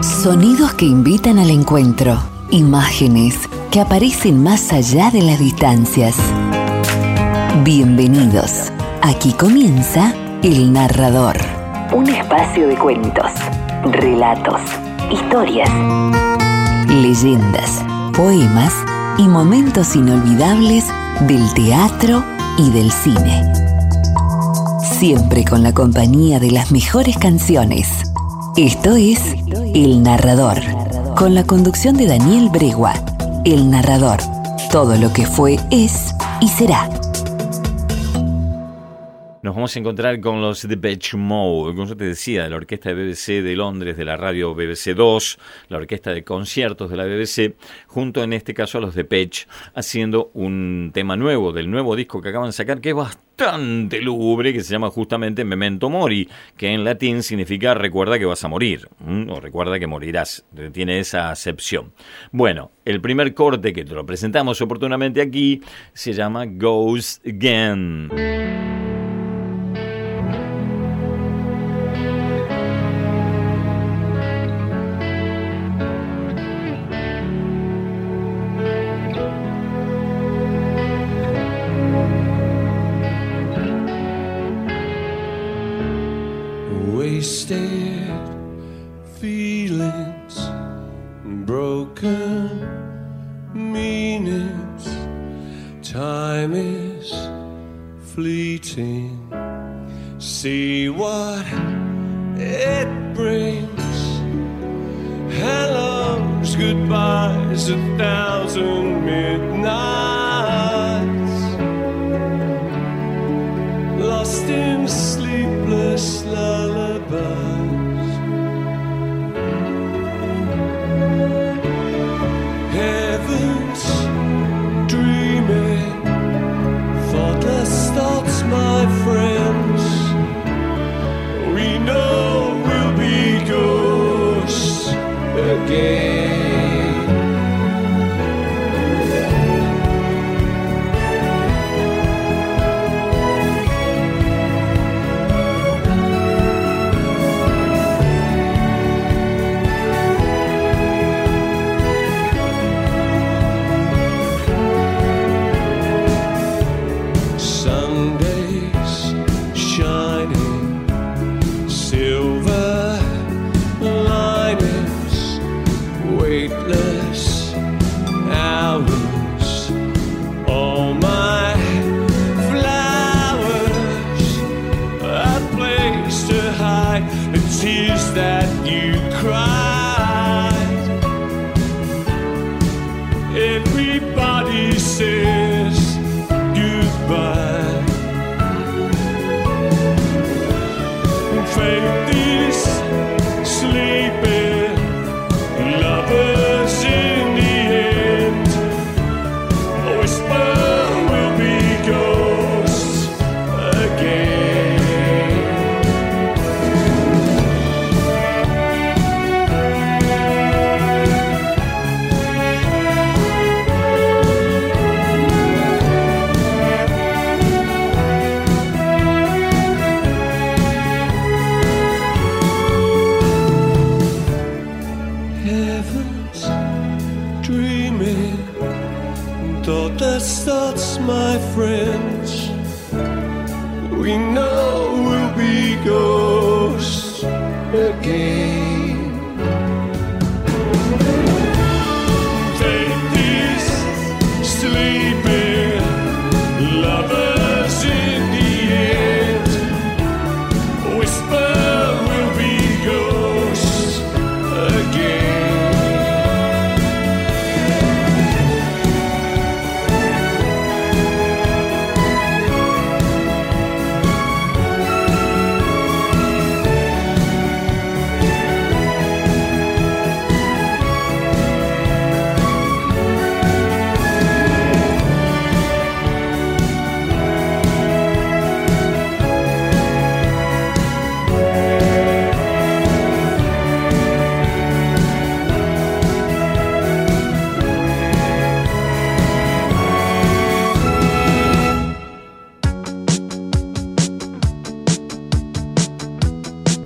Sonidos que invitan al encuentro. Imágenes que aparecen más allá de las distancias. Bienvenidos. Aquí comienza El Narrador. Un espacio de cuentos, relatos, historias, leyendas, poemas y momentos inolvidables del teatro y del cine. Siempre con la compañía de las mejores canciones. Esto es El Narrador, con la conducción de Daniel Bregua. El Narrador. Todo lo que fue, es y será. Nos vamos a encontrar con los The Beach Mode, como yo te decía, de la orquesta de BBC de Londres, de la radio BBC 2, la orquesta de conciertos de la BBC, junto en este caso a los The Beach, haciendo un tema nuevo del nuevo disco que acaban de sacar, que es bastante lúgubre, que se llama justamente Memento Mori, que en latín significa recuerda que vas a morir, o recuerda que morirás, tiene esa acepción. Bueno, el primer corte que te lo presentamos oportunamente aquí se llama Goes Again. fleeting. See what it brings. Hellos, goodbyes, a thousand midnights. Lost in sleepless love.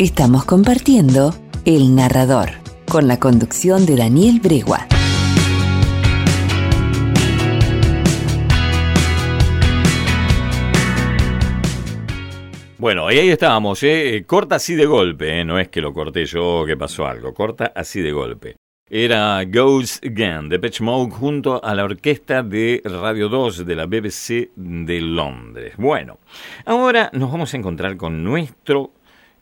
Estamos compartiendo El Narrador con la conducción de Daniel Bregua. Bueno, y ahí estábamos, ¿eh? corta así de golpe, ¿eh? no es que lo corté yo, que pasó algo, corta así de golpe. Era Goes Again de Pitch junto a la orquesta de Radio 2 de la BBC de Londres. Bueno, ahora nos vamos a encontrar con nuestro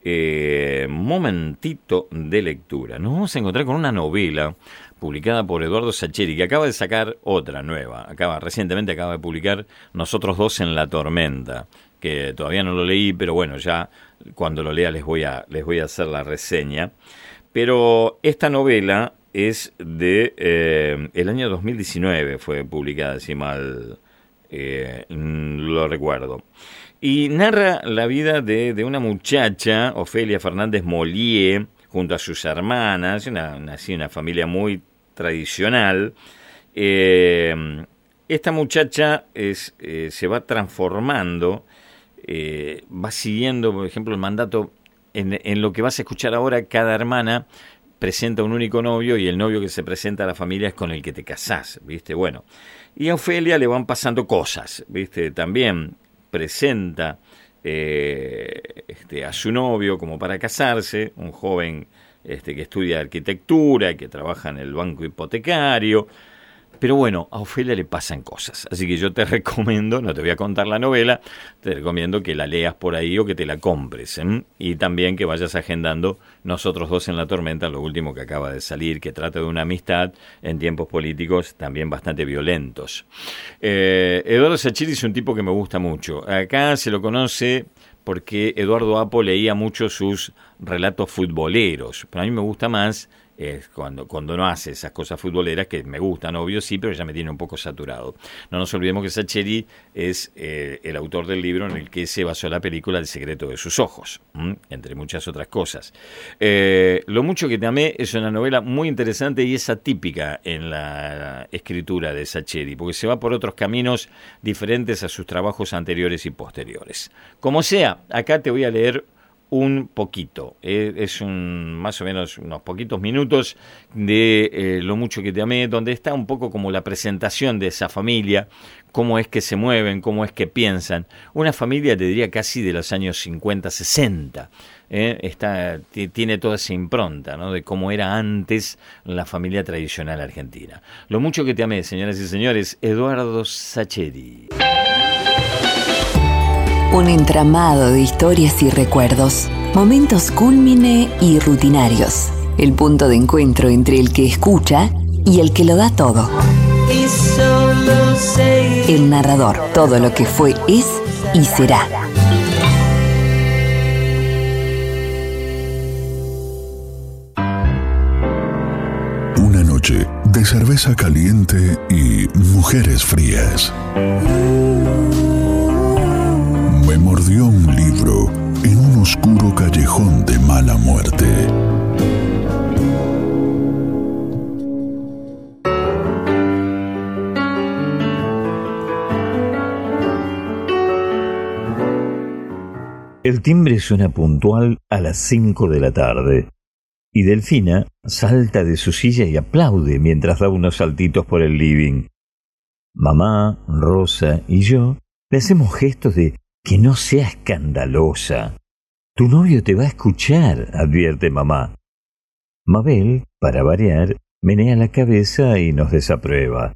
eh, momentito de lectura. Nos vamos a encontrar con una novela publicada por Eduardo Sacheri, que acaba de sacar otra nueva. Acaba, recientemente acaba de publicar Nosotros dos en la tormenta que todavía no lo leí, pero bueno, ya cuando lo lea les voy a, les voy a hacer la reseña. Pero esta novela es de eh, el año 2019, fue publicada, si mal eh, lo recuerdo. Y narra la vida de, de, una muchacha, Ofelia Fernández Molié, junto a sus hermanas, una, una, una familia muy tradicional. Eh, esta muchacha es, se va transformando eh, va siguiendo, por ejemplo, el mandato, en, lo que vas a escuchar ahora, cada hermana presenta un único novio y el novio que se presenta a la familia es con el que te casás, ¿viste? Bueno, y a Ofelia le van pasando cosas, ¿viste? También presenta eh, este, a su novio como para casarse, un joven este, que estudia arquitectura, que trabaja en el banco hipotecario, pero bueno, a Ofelia le pasan cosas. Así que yo te recomiendo, no te voy a contar la novela, te recomiendo que la leas por ahí o que te la compres. Y también que vayas agendando Nosotros dos en la tormenta, lo último que acaba de salir, que trata de una amistad en tiempos políticos también bastante violentos. Eh, Eduardo Sachiri es un tipo que me gusta mucho. Acá se lo conoce porque Eduardo Apo leía mucho sus relatos futboleros, pero a mí me gusta más cuando, cuando no hace esas cosas futboleras que me gustan, obvio sí, pero ya me tiene un poco saturado. No nos olvidemos que Sacheri es eh, el autor del libro en el que se basó la película El secreto de sus ojos, entre muchas otras cosas. Eh, Lo mucho que te amé es una novela muy interesante y es atípica en la escritura de Sacheri, porque se va por otros caminos diferentes a sus trabajos anteriores y posteriores. Como sea, acá te voy a leer un poquito. Eh, es un más o menos unos poquitos minutos de eh, Lo mucho que te amé, donde está un poco como la presentación de esa familia, cómo es que se mueven, cómo es que piensan. Una familia, te diría, casi de los años 50, 60. Eh, está, tiene toda esa impronta ¿no? de cómo era antes la familia tradicional argentina. Lo mucho que te amé, señoras y señores, Eduardo Sacheri. Un entramado de historias y recuerdos, momentos cúlmine y rutinarios, el punto de encuentro entre el que escucha y el que lo da todo. El narrador, todo lo que fue, es y será. Una noche de cerveza caliente y mujeres frías me mordió un libro en un oscuro callejón de mala muerte. El timbre suena puntual a las cinco de la tarde, y Delfina salta de su silla y aplaude mientras da unos saltitos por el living. Mamá, Rosa y yo le hacemos gestos de que no sea escandalosa. Tu novio te va a escuchar, advierte mamá. Mabel, para variar, menea la cabeza y nos desaprueba.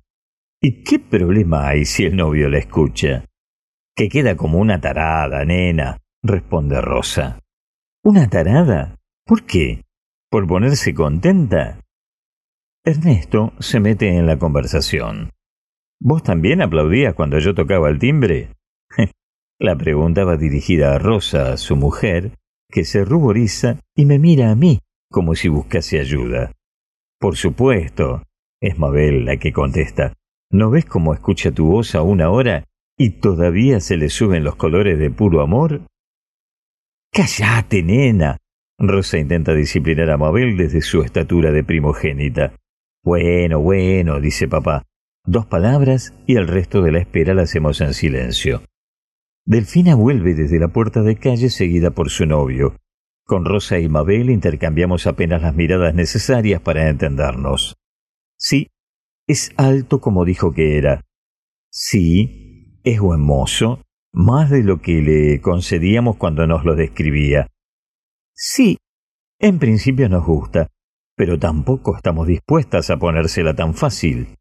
¿Y qué problema hay si el novio la escucha? Que queda como una tarada, nena, responde Rosa. ¿Una tarada? ¿Por qué? ¿Por ponerse contenta? Ernesto se mete en la conversación. ¿Vos también aplaudías cuando yo tocaba el timbre? La pregunta va dirigida a Rosa, su mujer, que se ruboriza y me mira a mí como si buscase ayuda. Por supuesto, es Mabel la que contesta. ¿No ves cómo escucha tu voz a una hora y todavía se le suben los colores de puro amor? Cállate, nena. Rosa intenta disciplinar a Mabel desde su estatura de primogénita. Bueno, bueno, dice papá. Dos palabras y el resto de la espera la hacemos en silencio. Delfina vuelve desde la puerta de calle seguida por su novio. Con Rosa y Mabel intercambiamos apenas las miradas necesarias para entendernos. Sí, es alto como dijo que era. Sí, es buen mozo, más de lo que le concedíamos cuando nos lo describía. Sí, en principio nos gusta, pero tampoco estamos dispuestas a ponérsela tan fácil.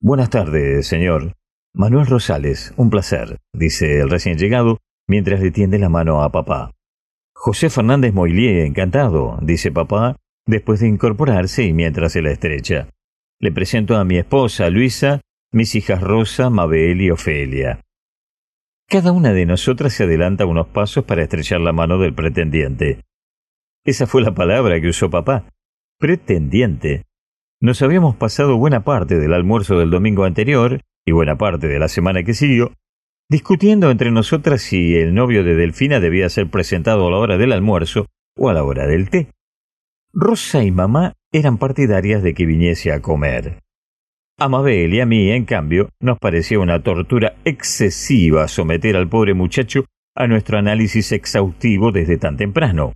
Buenas tardes, señor. Manuel Rosales, un placer, dice el recién llegado mientras le tiende la mano a papá. José Fernández Moilier, encantado, dice papá, después de incorporarse y mientras se la estrecha. Le presento a mi esposa, Luisa, mis hijas Rosa, Mabel y Ofelia. Cada una de nosotras se adelanta unos pasos para estrechar la mano del pretendiente. Esa fue la palabra que usó papá. Pretendiente. Nos habíamos pasado buena parte del almuerzo del domingo anterior y buena parte de la semana que siguió discutiendo entre nosotras si el novio de Delfina debía ser presentado a la hora del almuerzo o a la hora del té. Rosa y mamá eran partidarias de que viniese a comer. A Mabel y a mí, en cambio, nos parecía una tortura excesiva someter al pobre muchacho a nuestro análisis exhaustivo desde tan temprano.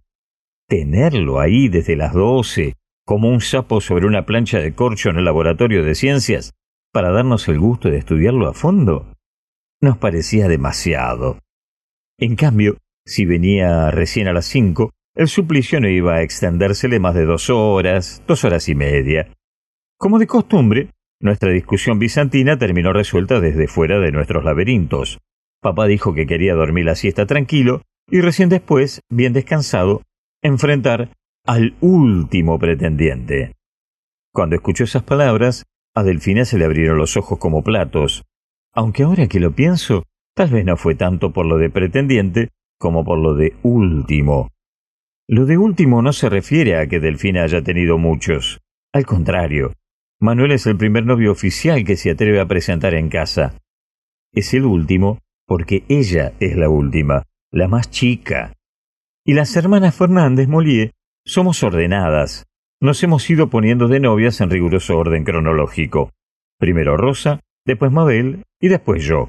Tenerlo ahí desde las doce, como un sapo sobre una plancha de corcho en el laboratorio de ciencias, para darnos el gusto de estudiarlo a fondo, nos parecía demasiado. En cambio, si venía recién a las cinco, el suplicio no iba a extendérsele más de dos horas, dos horas y media. Como de costumbre, nuestra discusión bizantina terminó resuelta desde fuera de nuestros laberintos. Papá dijo que quería dormir la siesta tranquilo y recién después, bien descansado, enfrentar al último pretendiente. Cuando escuchó esas palabras, a Delfina se le abrieron los ojos como platos, aunque ahora que lo pienso, tal vez no fue tanto por lo de pretendiente como por lo de último. Lo de último no se refiere a que Delfina haya tenido muchos. Al contrario, Manuel es el primer novio oficial que se atreve a presentar en casa. Es el último porque ella es la última, la más chica. Y las hermanas Fernández Molié somos ordenadas. Nos hemos ido poniendo de novias en riguroso orden cronológico. Primero Rosa, después Mabel y después yo.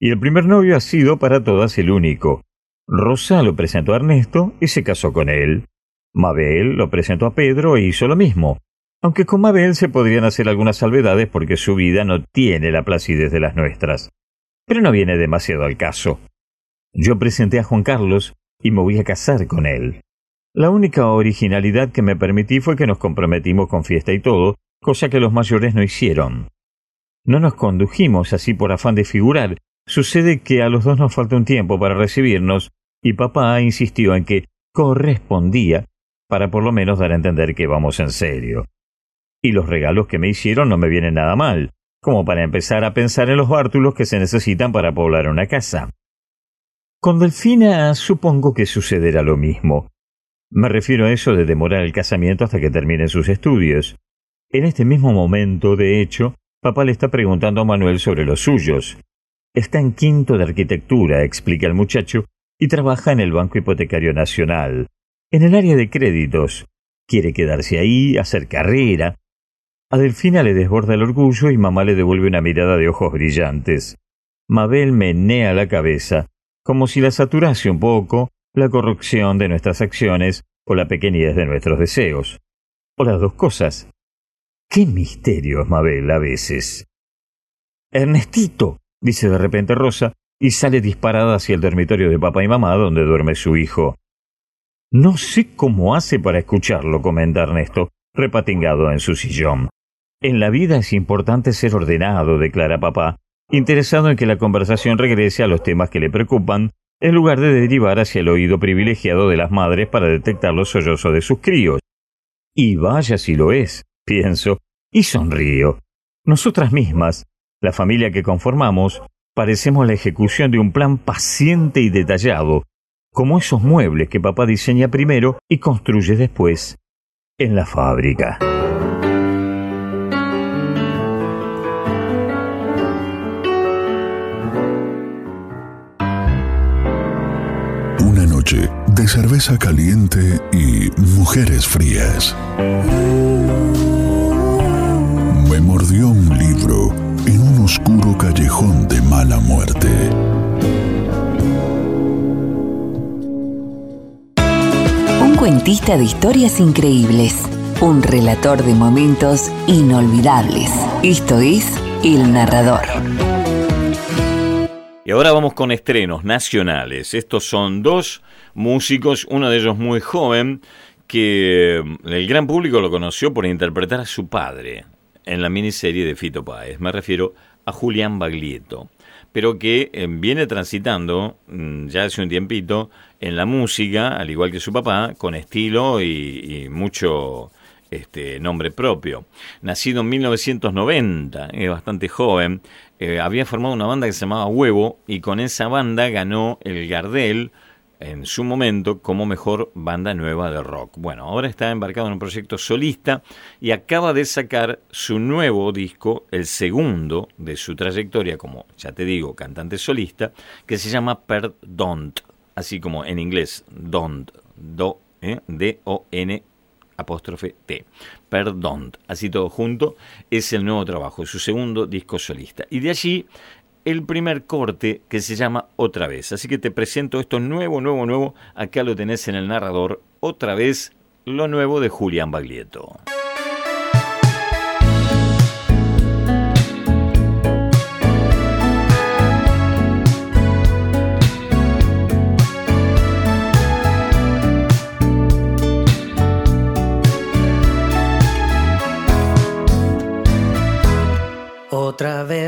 Y el primer novio ha sido para todas el único. Rosa lo presentó a Ernesto y se casó con él. Mabel lo presentó a Pedro e hizo lo mismo, aunque con Mabel se podrían hacer algunas salvedades porque su vida no tiene la placidez de las nuestras. Pero no viene demasiado al caso. Yo presenté a Juan Carlos y me voy a casar con él. La única originalidad que me permití fue que nos comprometimos con fiesta y todo, cosa que los mayores no hicieron. No nos condujimos así por afán de figurar. Sucede que a los dos nos falta un tiempo para recibirnos, y papá insistió en que correspondía para por lo menos dar a entender que vamos en serio. Y los regalos que me hicieron no me vienen nada mal, como para empezar a pensar en los bártulos que se necesitan para poblar una casa. Con Delfina supongo que sucederá lo mismo. Me refiero a eso de demorar el casamiento hasta que termine sus estudios. En este mismo momento, de hecho, Papá le está preguntando a Manuel sobre los suyos. Está en quinto de arquitectura, explica el muchacho, y trabaja en el Banco Hipotecario Nacional, en el área de créditos. Quiere quedarse ahí, hacer carrera. A Delfina le desborda el orgullo y mamá le devuelve una mirada de ojos brillantes. Mabel menea la cabeza, como si la saturase un poco la corrupción de nuestras acciones o la pequeñez de nuestros deseos. O las dos cosas. Qué misterios, Mabel, a veces. Ernestito, dice de repente Rosa, y sale disparada hacia el dormitorio de papá y mamá donde duerme su hijo. No sé cómo hace para escucharlo, comenta Ernesto, repatingado en su sillón. En la vida es importante ser ordenado, declara papá, interesado en que la conversación regrese a los temas que le preocupan, en lugar de derivar hacia el oído privilegiado de las madres para detectar los sollozos de sus críos. Y vaya si lo es pienso, y sonrío. Nosotras mismas, la familia que conformamos, parecemos la ejecución de un plan paciente y detallado, como esos muebles que papá diseña primero y construye después en la fábrica. Noche de cerveza caliente y mujeres frías me mordió un libro en un oscuro callejón de mala muerte. cuentista de historias increíbles, un relator de momentos inolvidables. Esto es El Narrador. Y ahora vamos con estrenos nacionales. Estos son dos músicos, uno de ellos muy joven, que mm, el gran público lo conoció por interpretar a su padre en la miniserie de Fito Páez. Me refiero a Julián Baglietto, pero que eh, viene transitando mm, ya hace un tiempito en la música, al igual que su papá, con estilo y, mucho este, nombre propio. Nacido en 1990, es bastante joven, eh, había formado una banda que se llamaba Huevo y con esa banda ganó el Gardel en su momento como mejor banda nueva de rock. Bueno, ahora está embarcado en un proyecto solista y acaba de sacar su nuevo disco, el segundo de su trayectoria como, ya te digo, cantante solista, que se llama Per Don't, así como en inglés, Don't, Do, ¿eh? D-O-N apóstrofe T. Perdón, así todo junto, es el nuevo trabajo, su segundo disco solista. Y de allí el primer corte que se llama Otra vez. Así que te presento esto nuevo, nuevo, nuevo. Acá lo tenés en el narrador. Otra vez lo nuevo de Julián Baglietto.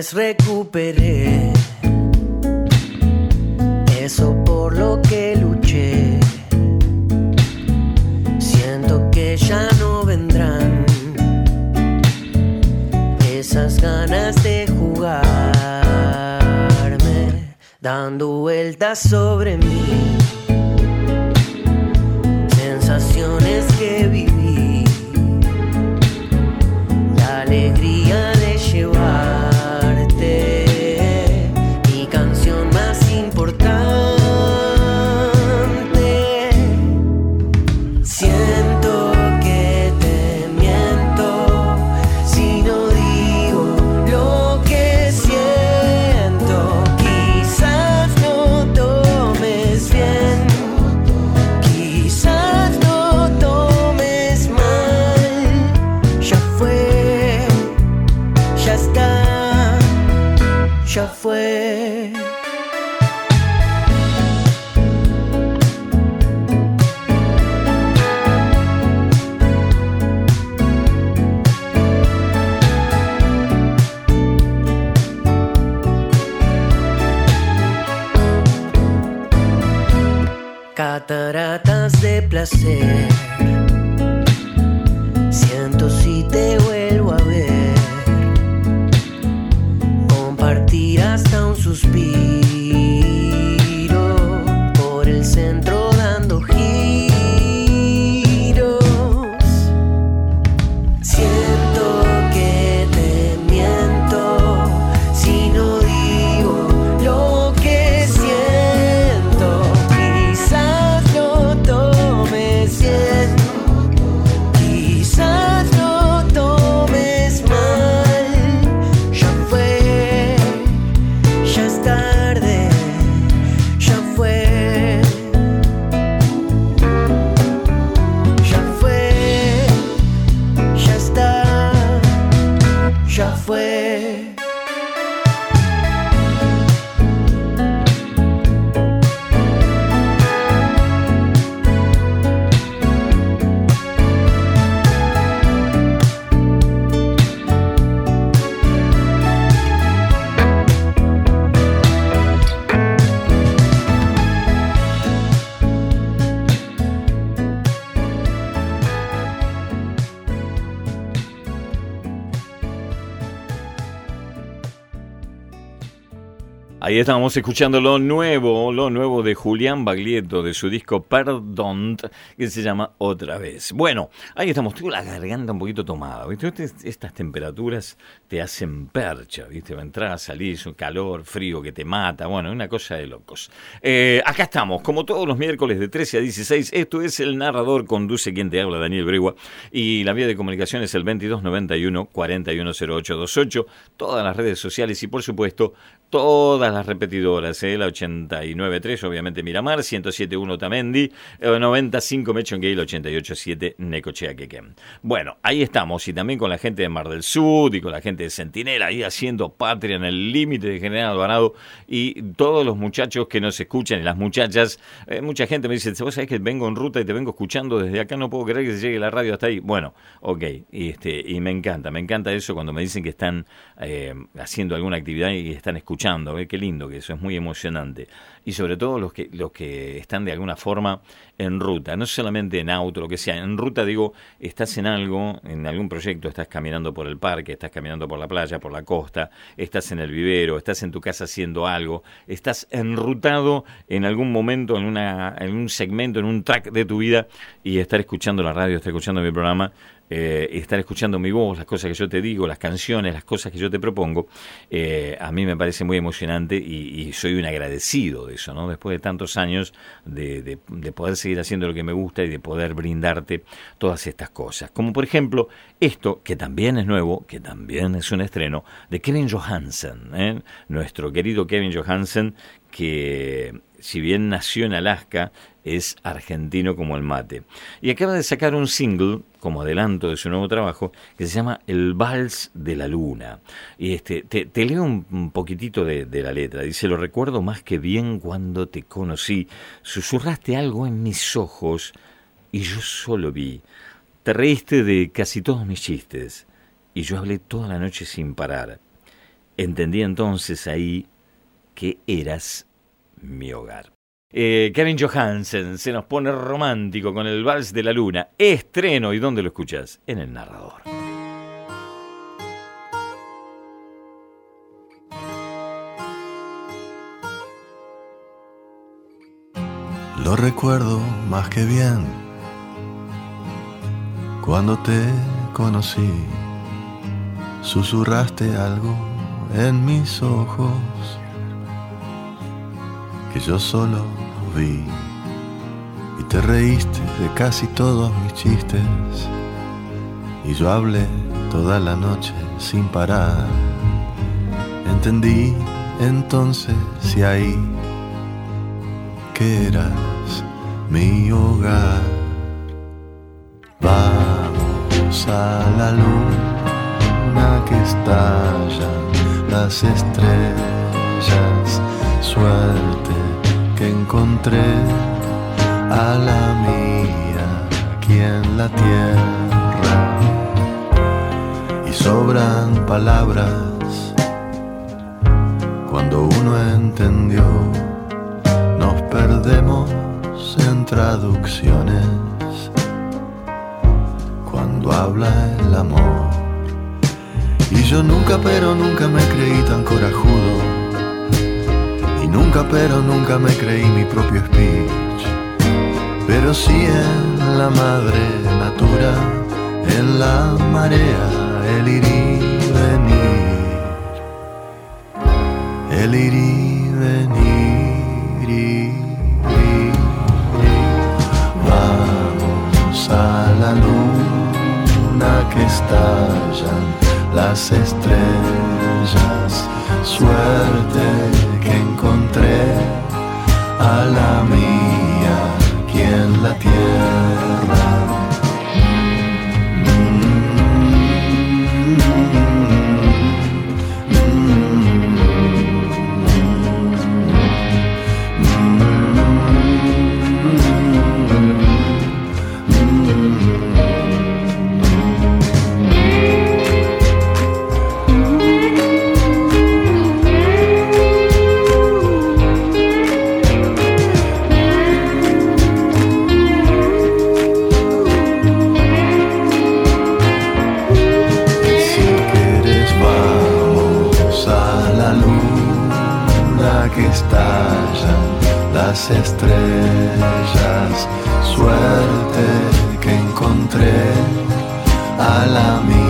Vez recuperé eso por lo que luché. Siento que ya no vendrán esas ganas de jugarme, dando vueltas sobre mí. Sensaciones suspiro. Ahí estábamos escuchando lo nuevo, lo nuevo de Julián Baglietto, de su disco Perdón, que se llama Otra vez. Bueno, ahí estamos, tengo la garganta un poquito tomada, ¿viste? Estas temperaturas te hacen percha, ¿viste? A salir, un calor, frío que te mata, bueno, una cosa de locos. Eh, acá estamos, como todos los miércoles de 13 a 16, esto es El Narrador, conduce quien te habla, Daniel Bregua, y la vía de comunicación es el 2291 410828, todas las redes sociales y por supuesto todas las repetidoras, ¿eh? la 89.3, obviamente Miramar, 107.1 Tamendi, 95 Mechonguey, 88.7 Necochea Quequén. Bueno, ahí estamos, y también con la gente de Mar del Sur y con la gente de Centinela, ahí haciendo patria en el límite de General Alvarado, y todos los muchachos que nos escuchan, y las muchachas, eh, mucha gente me dice, vos sabés que vengo en ruta y te vengo escuchando desde acá, no puedo creer que se llegue la radio hasta ahí. Bueno, ok, y, este, y me encanta, me encanta eso cuando me dicen que están eh, haciendo alguna actividad y están escuchando, qué lindo que eso es muy emocionante. Y sobre todo los que, los que están de alguna forma en ruta, no solamente en auto, lo que sea, en ruta digo, estás en algo, en algún proyecto, estás caminando por el parque, estás caminando por la playa, por la costa, estás en el vivero, estás en tu casa haciendo algo, estás enrutado en algún momento, en, una, en un segmento, en un track de tu vida y estar escuchando la radio, estar escuchando mi programa, eh, estar escuchando mi voz, las cosas que yo te digo, las canciones, las cosas que yo te propongo, eh, a mí me parece muy emocionante y, soy un agradecido de eso, ¿no? Después de tantos años de, de, poder seguir haciendo lo que me gusta y de poder brindarte todas estas cosas. Como por ejemplo esto, que también es nuevo, que también es un estreno, de Kevin Johansen, ¿eh? nuestro querido Kevin Johansen, que si bien nació en Alaska, es argentino como el mate. Y acaba de sacar un single, como adelanto de su nuevo trabajo, que se llama El Vals de la Luna. Y este, te, leo un, poquitito de, de, la letra. Dice, lo recuerdo más que bien cuando te conocí. Susurraste algo en mis ojos y yo solo vi. Te reíste de casi todos mis chistes y yo hablé toda la noche sin parar. Entendí entonces ahí que eras mi hogar. Eh, Johansen se nos pone romántico con el Vals de la Luna. Estreno, ¿y dónde lo escuchas? En el narrador. Lo recuerdo más que bien cuando te conocí. Susurraste algo en mis ojos que yo solo y te reíste de casi todos mis chistes y yo hablé toda la noche sin parar. Entendí entonces si ahí que eras mi hogar. Vamos a la luna que estallan las estrellas, suerte encontré a la mía aquí en la tierra. Y sobran palabras cuando uno entendió. Nos perdemos en traducciones cuando habla el amor. Y yo nunca pero nunca me creí tan corajudo Nunca, pero nunca me creí mi propio speech. Pero sí en la madre natura, en la marea, el ir y venir. El ir y venir. Vamos a la luna que estallan las estrellas. Suerte encontré a la mía aquí en la tierra. Estrellas, suerte que encontré a la mía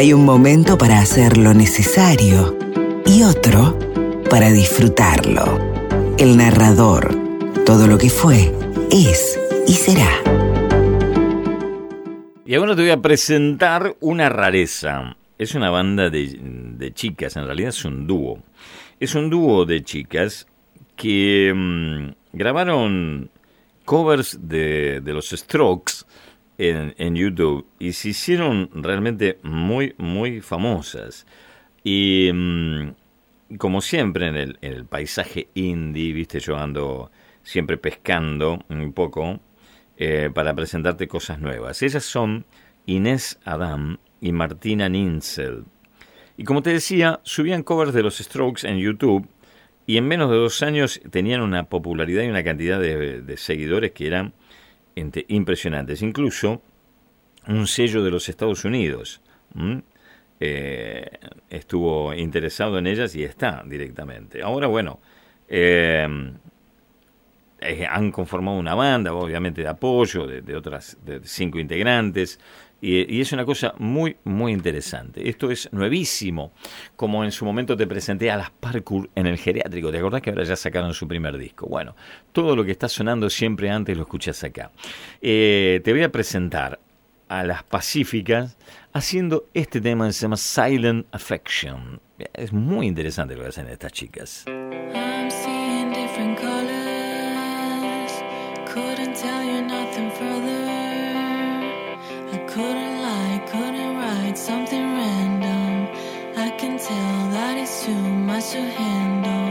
Hay un momento para hacer lo necesario y otro para disfrutarlo. El narrador, todo lo que fue, es y será. Y ahora te voy a presentar una rareza. Es una banda de, chicas, en realidad es un dúo. Es un dúo de chicas que mm, grabaron covers de, de los Strokes en, YouTube y se hicieron realmente muy, muy famosas. Y mm, como siempre en el, paisaje indie, viste, yo ando siempre pescando un poco eh, para presentarte cosas nuevas. Ellas son Inés Adam y Martina Ninsel. Y como te decía, subían covers de los Strokes en YouTube y en menos de dos años tenían una popularidad y una cantidad de seguidores que eran impresionantes. Incluso un sello de los Estados Unidos eh, estuvo interesado en ellas y está directamente. Ahora, bueno, eh, eh, han conformado una banda, obviamente de apoyo, de, otras de cinco integrantes. Y, es una cosa muy, muy interesante. Esto es nuevísimo, como en su momento te presenté a las Parkour en el geriátrico. ¿Te acordás que ahora ya sacaron su primer disco? Bueno, todo lo que está sonando siempre antes lo escuchas acá. Eh, te voy a presentar a las Pacíficas haciendo este tema que se llama Silent Affection. Es muy interesante lo que hacen estas chicas. Something random. I can tell that it's too much to handle.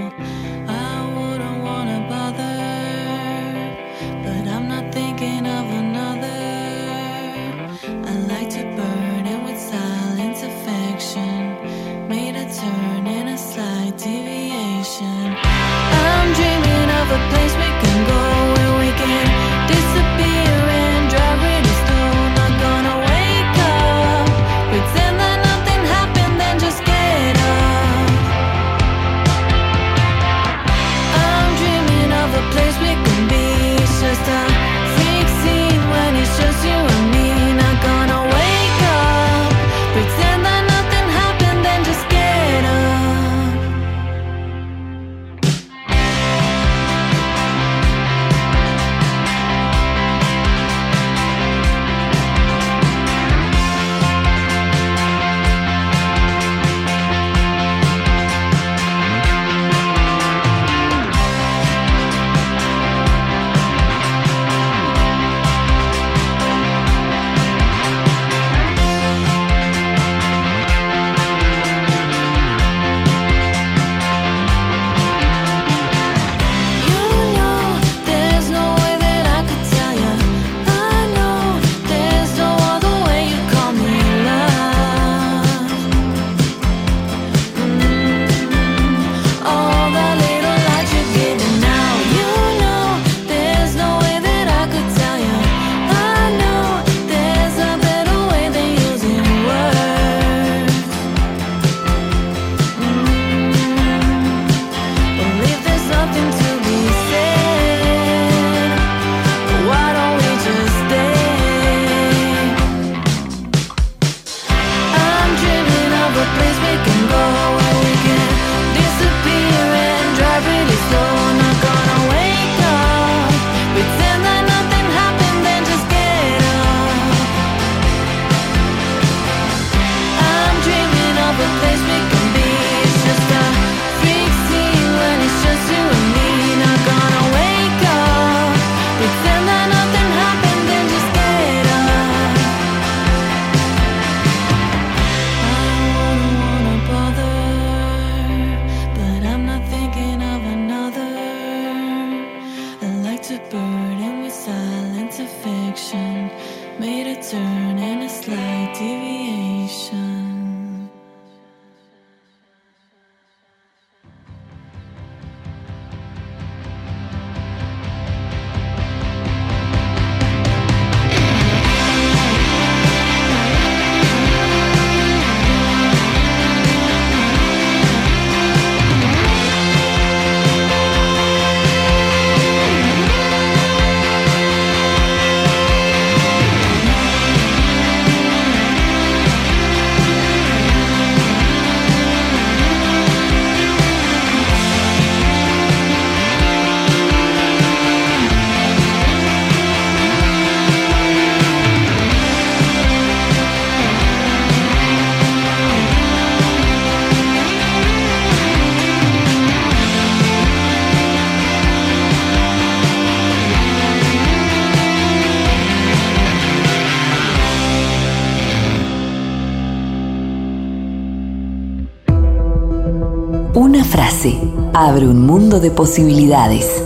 Mundo de posibilidades.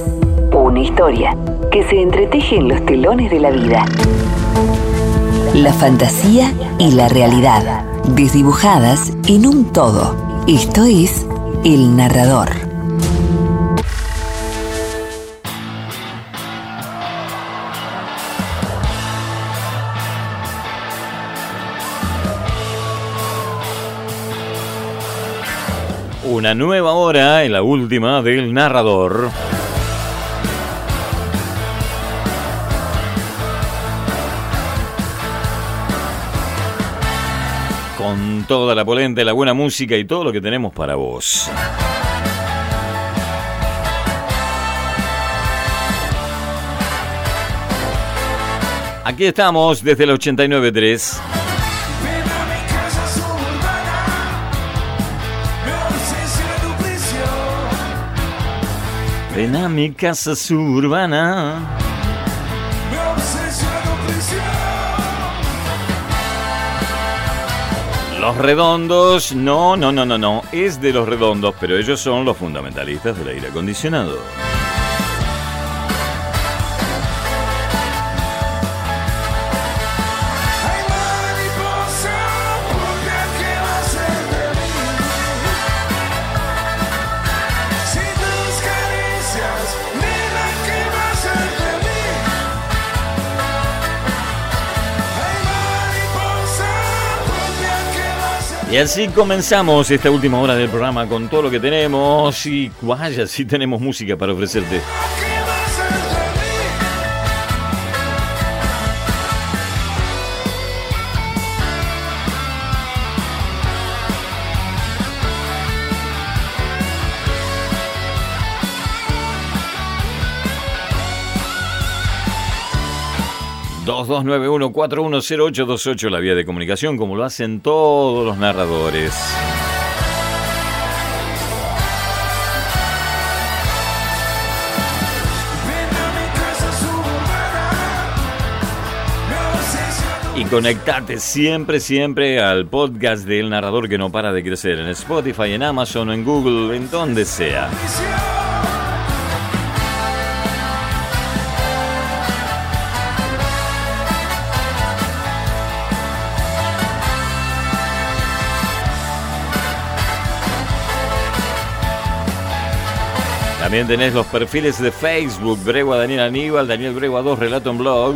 Una historia que se entreteje en los telones de la vida. La fantasía y la realidad, desdibujadas en un todo. Esto es El Narrador. Una nueva hora en la última del narrador. Con toda la polenta, la buena música y todo lo que tenemos para vos. Aquí estamos desde el 89.3. Ven a mi casa suburbana. Los redondos, no, no, no, no, no, es de los redondos, pero ellos son los fundamentalistas del aire acondicionado. Y así comenzamos esta última hora del programa con todo lo que tenemos y vaya, sí tenemos música para ofrecerte. 2291-410828, la vía de comunicación, como lo hacen todos los narradores. Y conectate siempre, siempre al podcast del narrador que no para de crecer en Spotify, en Amazon, en Google, en donde sea. También tenés los perfiles de Facebook, Bregua Daniel Aníbal, Daniel Bregua 2, Relato en Blog.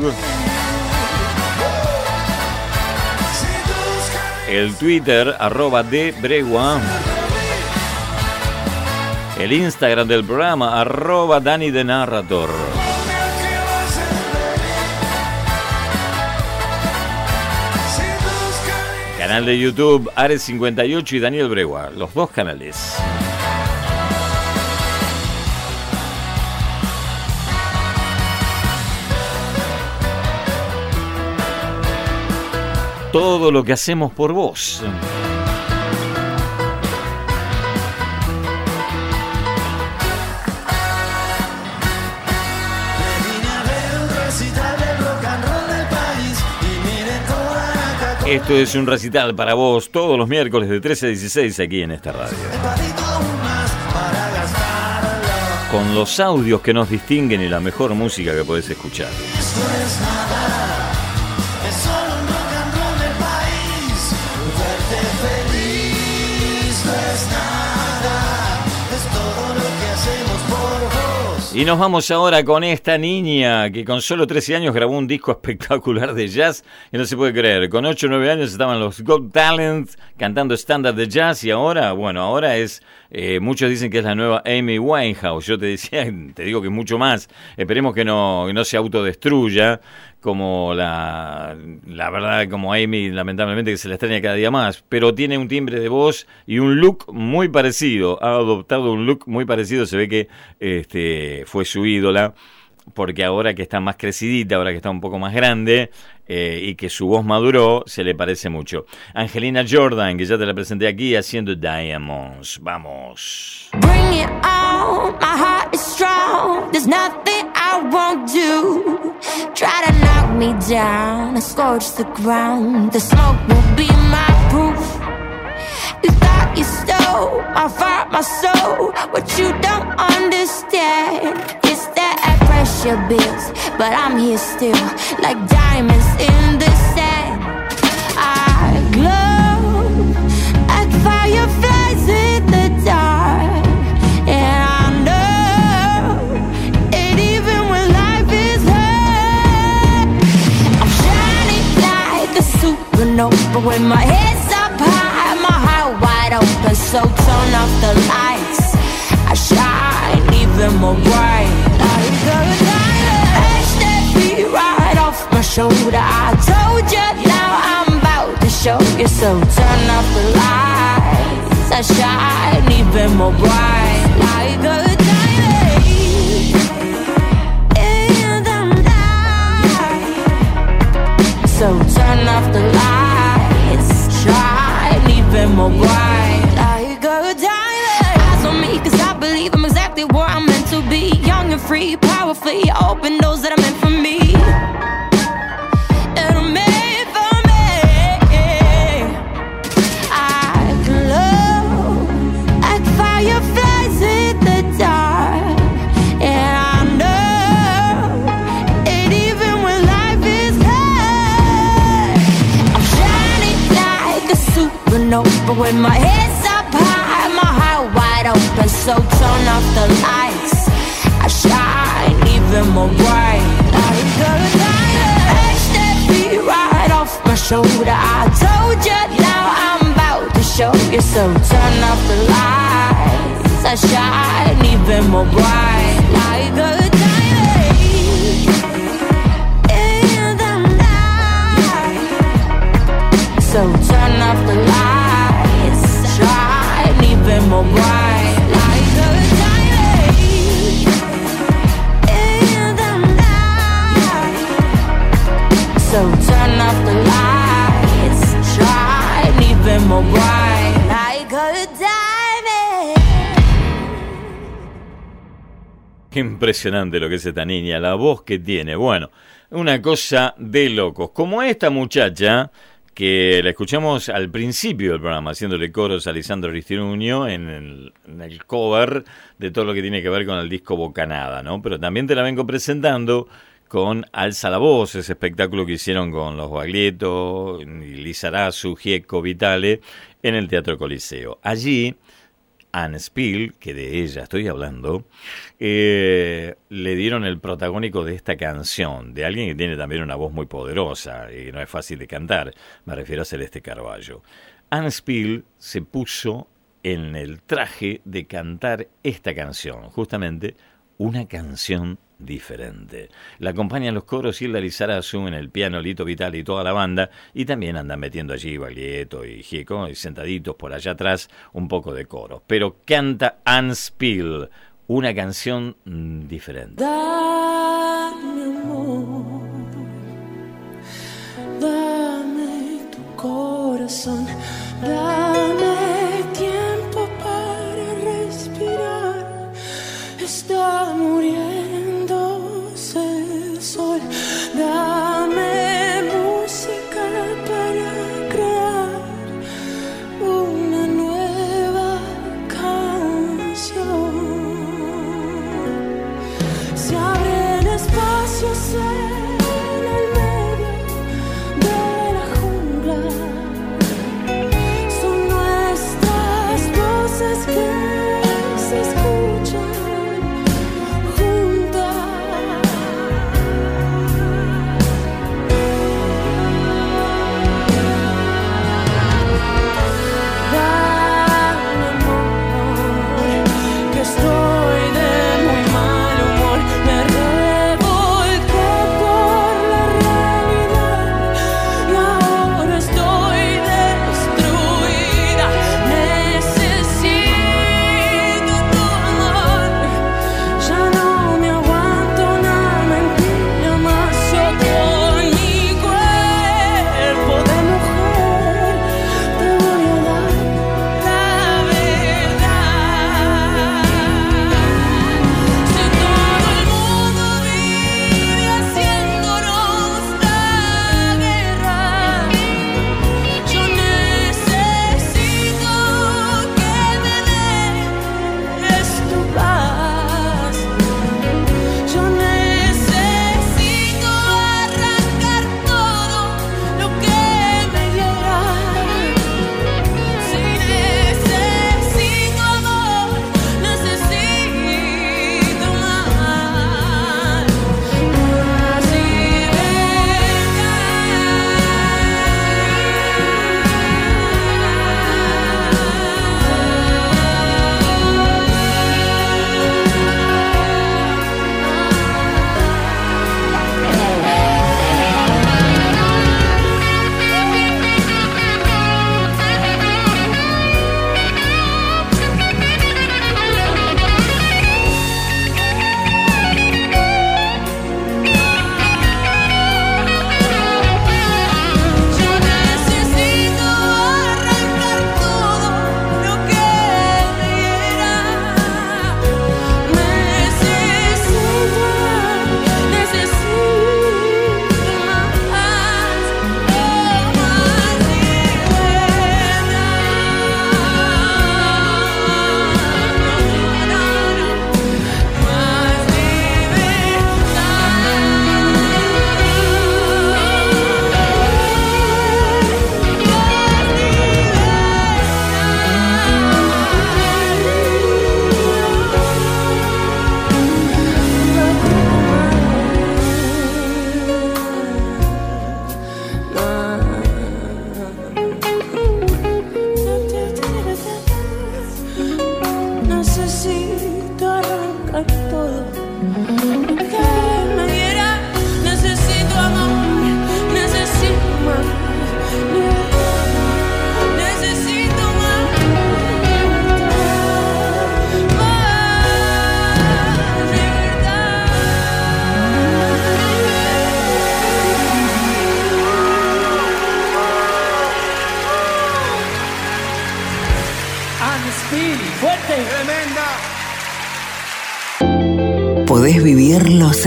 El Twitter, arroba de Bregua. El Instagram del programa, arroba Dani de. Canal de YouTube, Ares58 y Daniel Bregua. Los dos canales. Todo lo que hacemos por vos. Esto es un recital para vos todos los miércoles de 13 a 16 aquí en esta radio. Con los audios que nos distinguen y la mejor música que podés escuchar. Y nos vamos ahora con esta niña que con solo 13 años grabó un disco espectacular de jazz y no se puede creer. Con 8 o 9 años estaban los Got Talent cantando estándar de jazz y ahora, bueno, ahora es, eh, muchos dicen que es la nueva Amy Winehouse. Yo te decía, te digo que mucho más. Esperemos que no, que no se autodestruya como la, la verdad, como Amy, lamentablemente que se la extraña cada día más, pero tiene un timbre de voz y un look muy parecido. Ha adoptado un look muy parecido, se ve que este, fue su ídola, porque ahora que está más crecidita, ahora que está un poco más grande eh, y que su voz maduró, se le parece mucho. Angelina Jordan, que ya te la presenté aquí, haciendo Diamonds. Vamos. Bring it strong. There's nothing I won't do. Try to knock me down and scorch the ground. The smoke will be my proof. You thought you stole my heart, my soul. What you don't understand is that I pressure bills, but I'm here still, like diamonds in the sand. I glow like fireflies a supernova with my head's up high, my heart wide open. So turn off the lights. I shine even more bright. Like a diamond. Edge that beat right off my shoulder. I told you now I'm about to show you. So turn off the lights. I shine even more bright. Like a impresionante lo que es esta niña, la voz que tiene. Bueno, una cosa de locos. Como esta muchacha que la escuchamos al principio del programa, haciéndole coros a Lisandro Ristinuño en el, en el cover de todo lo que tiene que ver con el disco Bocanada, ¿no? Pero también te la vengo presentando con Alza la Voz, ese espectáculo que hicieron con los Baglietto, Lizarazu, Gieco, Vitale, en el Teatro Coliseo. Allí, Anne Spiel, que de ella estoy hablando, eh, le dieron el protagónico de esta canción, de alguien que tiene también una voz muy poderosa y no es fácil de cantar, me refiero a Celeste Carballo. Anne Spiel se puso en el traje de cantar esta canción, justamente una canción diferente. La acompañan los coros Hilda Lizarazu en el piano Lito Vital y toda la banda, y también andan metiendo allí Baglietto y Gieco, y sentaditos por allá atrás, un poco de coros. Pero canta Anne Spiel, una canción mm, diferente. Dame amor, dame tu corazón, dame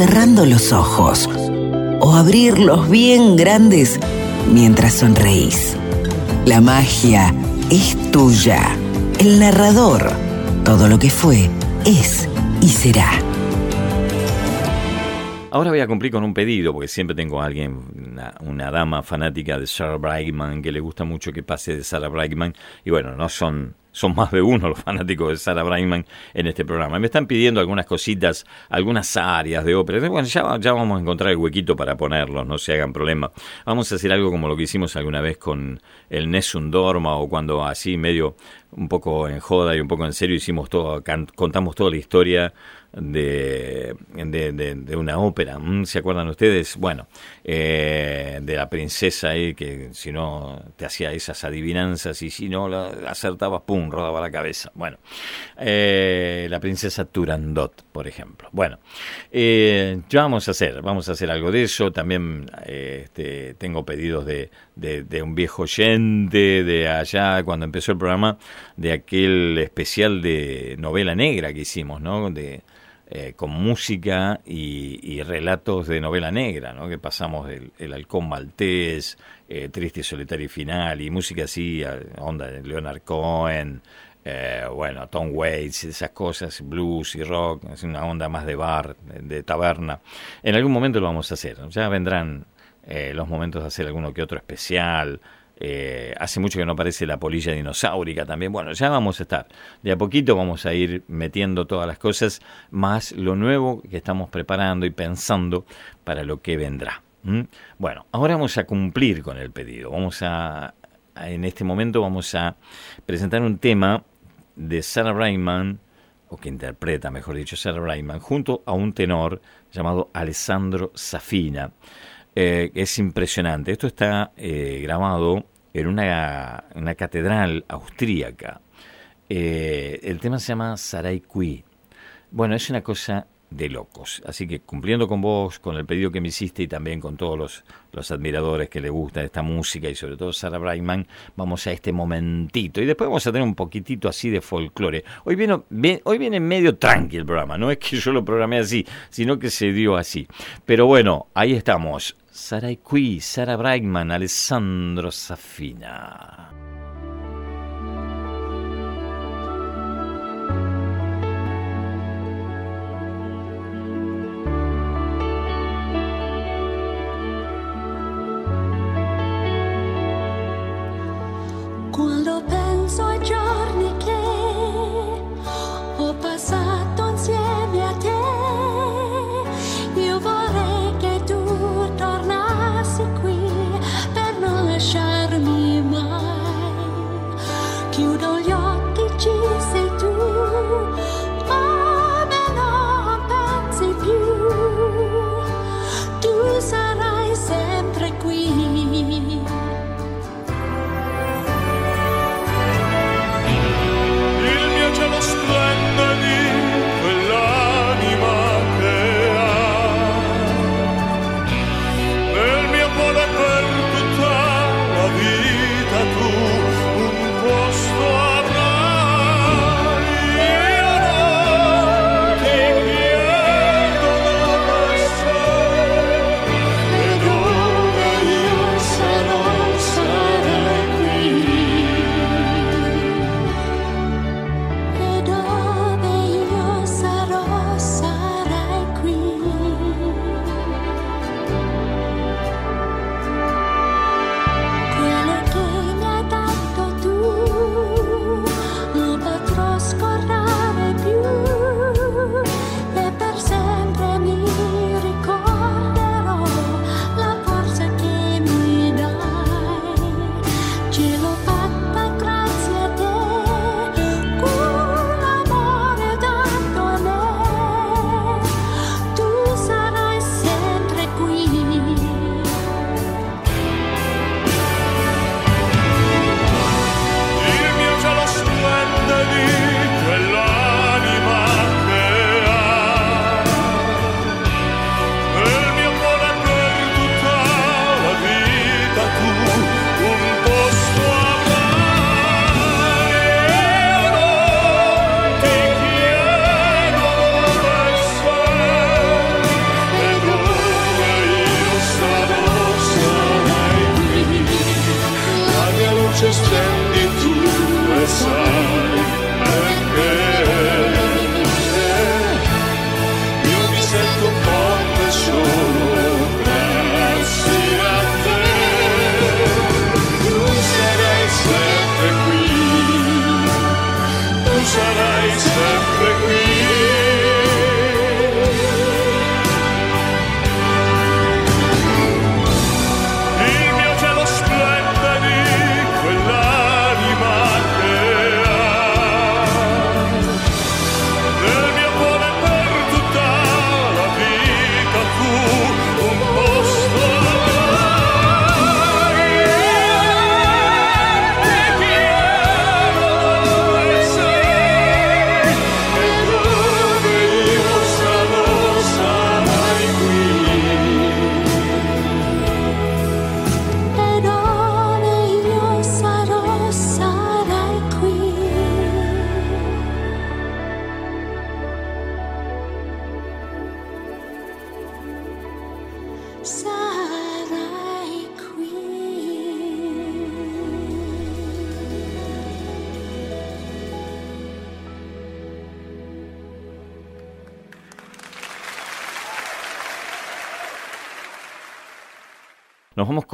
cerrando los ojos o abrirlos bien grandes mientras sonreís. La magia es tuya. El narrador, todo lo que fue, es y será. Ahora voy a cumplir con un pedido, porque siempre tengo a alguien, una, dama fanática de Sarah Brightman, que le gusta mucho que pase de Sarah Brightman. Y bueno, no son, son más de uno los fanáticos de Sarah Brightman en este programa. Me están pidiendo algunas cositas, algunas áreas de ópera. Bueno, ya, vamos a encontrar el huequito para ponerlos, no se hagan problema. Vamos a hacer algo como lo que hicimos alguna vez con el Nessun Dorma o cuando así medio un poco en joda y un poco en serio hicimos todo, contamos toda la historia de, de, de- una ópera. ¿Se acuerdan ustedes? Bueno, eh, de la princesa ahí que si no te hacía esas adivinanzas y si no la acertabas, ¡pum!, rodaba la cabeza. Bueno, eh, la princesa Turandot, por ejemplo. Bueno, eh, ya vamos a hacer, vamos a hacer algo de eso. También eh, este, tengo pedidos de, de, de un viejo oyente de allá cuando empezó el programa, de aquel especial de novela negra que hicimos, ¿no? De, eh, con música y, y relatos de novela negra, ¿no? que pasamos el, el halcón maltés, eh, triste y solitario final, y música así, onda de Leonard Cohen, eh, bueno, Tom Waits, esas cosas, blues y rock, es una onda más de bar, de, de taberna. En algún momento lo vamos a hacer, ya vendrán eh, los momentos de hacer alguno que otro especial, eh, hace mucho que no aparece la polilla dinosaurica también. Bueno, ya vamos a estar. De a poquito vamos a ir metiendo todas las cosas, más lo nuevo que estamos preparando y pensando para lo que vendrá. Bueno, ahora vamos a cumplir con el pedido. Vamos a, a- en este momento vamos a presentar un tema de Sarah Brightman, o que interpreta, mejor dicho, Sarah Brightman, junto a un tenor llamado Alessandro Safina. Eh, es impresionante. Esto está eh, grabado en una, una catedral austríaca. Eh, el tema se llama Sarai Kui. Bueno, es una cosa de locos. Así que cumpliendo con vos, con el pedido que me hiciste y también con todos los, los admiradores que le gusta esta música y sobre todo Sarah Brightman, vamos a este momentito. Y después vamos a tener un poquitito así de folclore. Hoy viene, hoy viene medio tranqui el programa. No es que yo lo programé así, sino que se dio así. Pero bueno, ahí estamos. Sarai Qui, Sarah Brightman, Alessandro Safina.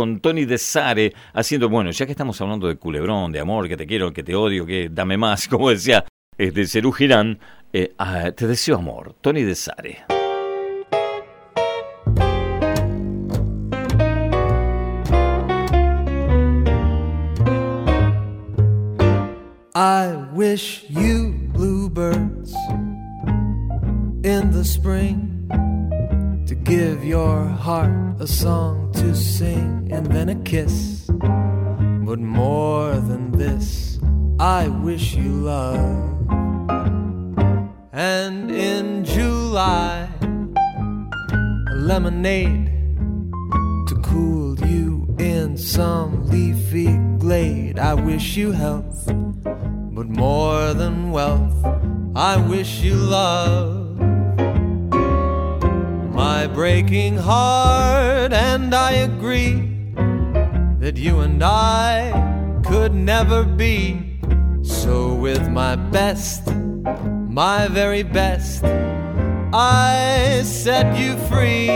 Con Tony Desare haciendo, bueno, ya que estamos hablando de culebrón, de amor, que te quiero, que te odio, que dame más, como decía este Cerú Girán, eh, ah, te deseo amor, Tony Desare. I wish you bluebirds in the spring to give your heart a song to sing and then a kiss. But more than this, I wish you love. And in July, a lemonade to cool you in some leafy glade. I wish you health, but more than wealth, I wish you love. My breaking heart, and I agree that you and I could never be. So, with my best, my very best, I set you free.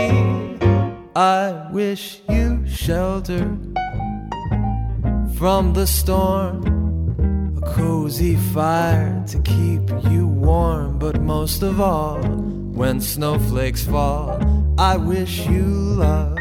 I wish you shelter from the storm, a cozy fire to keep you warm, but most of all, when snowflakes fall, I wish you love.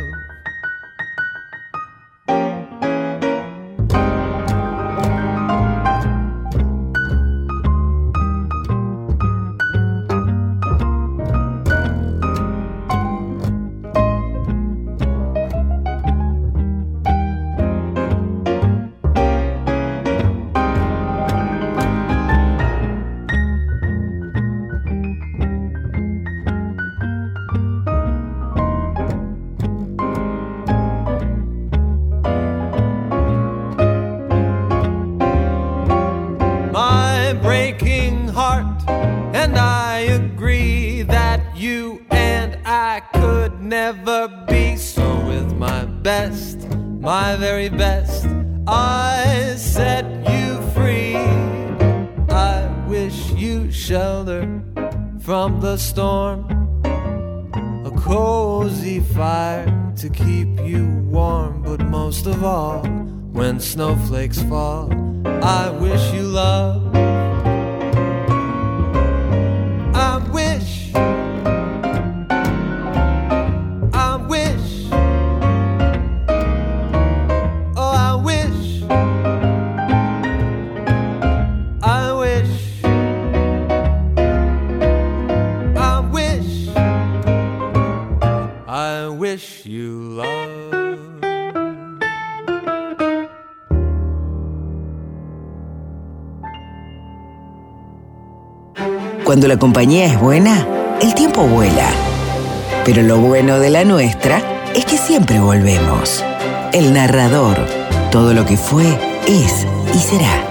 Snowflakes fall, la compañía es buena, el tiempo vuela. Pero lo bueno de la nuestra es que siempre volvemos. El narrador, todo lo que fue, es y será.